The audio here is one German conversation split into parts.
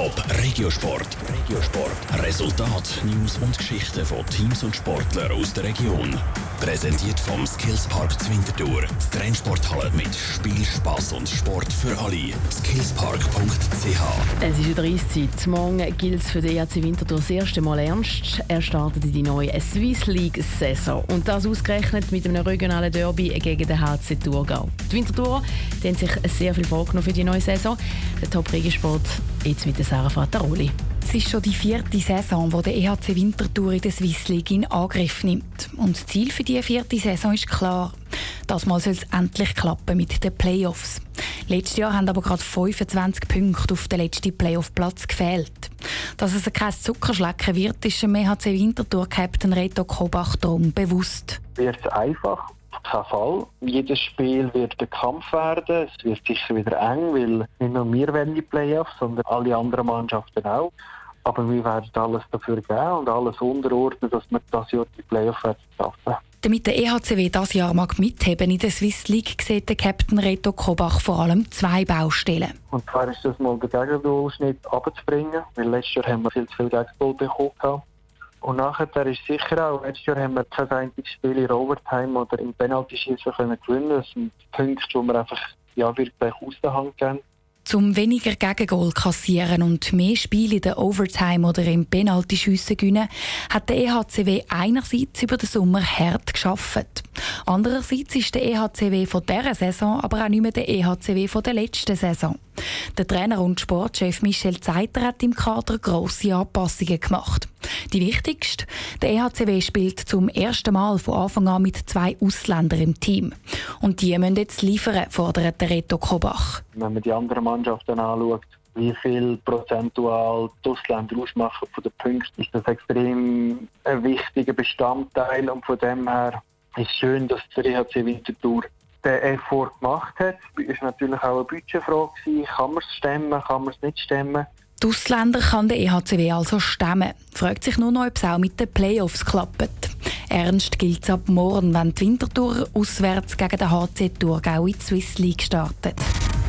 Top Regiosport. Regiosport. Resultat, News und Geschichten von Teams und Sportlern aus der Region. Präsentiert vom Skillspark Zwintertour. Die Trennsporthalle mit Spiel, Spass und Sport für alle. Skillspark.ch. Es ist wieder Eiszeit. Morgen gilt es für den ERC Winterthur das erste Mal ernst. Er startet in die neue Swiss League-Saison. Und das ausgerechnet mit einem regionalen Derby gegen den HC Thurgau. Die Winterthur die haben sich sehr viel vorgenommen für die neue Saison. Der Top Regiosport jetzt mit Sarah Fattaroli. Es ist schon die vierte Saison, wo der EHC Winterthur in der Swiss League in Angriff nimmt. Und das Ziel für diese vierte Saison ist klar. Das Mal soll es endlich klappen mit den Playoffs. Letztes Jahr haben aber gerade 25 Punkte auf den letzten Playoff-Platz gefehlt. Dass es kein Zuckerschlecken wird, ist dem EHC Winterthur-Captain Reto Kobach darum bewusst. Wird es einfach? kein Fall. Jedes Spiel wird Kampf werden. Es wird sicher wieder eng, weil nicht nur wir werden die Playoffs, sondern alle anderen Mannschaften auch. Aber wir werden alles dafür geben und alles unterordnen, dass wir das Jahr die Playoffs schaffen. Damit der EHCW das Jahr mag mitheben in der Swiss League, sieht der Captain Reto Kobach vor allem zwei Baustellen. Und zwar ist das mal der Gegendurchschnitt abzubringen, weil letztes Jahr haben wir viel zu viel Gegengoal bekommen. Und nachher ist sicher auch, letztes Jahr haben wir kein einziges Spiel in Overtime oder im Penalty-Schießen gewinnen Das sind Punkte, die wir einfach ja, wirklich aus der Hand geben. Um weniger Gegengol kassieren und mehr Spiele in der Overtime oder im Penaltyschiessen gewinnen, hat der EHCW einerseits über den Sommer hart geschafft. Andererseits ist der EHCW von dieser Saison aber auch nicht mehr der EHCW von der letzten Saison. Der Trainer und Sportchef Michel Zeiter hat im Kader grosse Anpassungen gemacht. Die wichtigste, der EHCW spielt zum ersten Mal von Anfang an mit zwei Ausländern im Team. Und die müssen jetzt liefern, fordert der Reto Kobach. Wenn man die anderen Mannschaften anschaut, wie viel prozentual die Ausländer ausmachen von den Punkten, ist das extrem ein wichtiger Bestandteil. Und von dem her ist es schön, dass der EHC Winterthur den Effort gemacht hat. Es war natürlich auch eine Budgetfrage. Kann man es stemmen, kann man es nicht stemmen? Die Ausländer kann der EHCW also stemmen. Fragt sich nur noch, ob es auch mit den Playoffs klappt. Ernst gilt es ab morgen, wenn die Wintertour auswärts gegen den HC Thurgau in die Swiss League startet.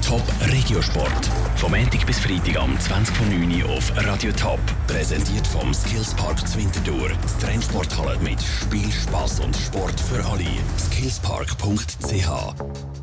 Top Regiosport. Vom Montag bis Freitag am 20.09 Uhr auf Radio Top. Präsentiert vom Skillspark Zwintertour. Die Trennsporthalle mit Spiel, Spass und Sport für alle. Skillspark.ch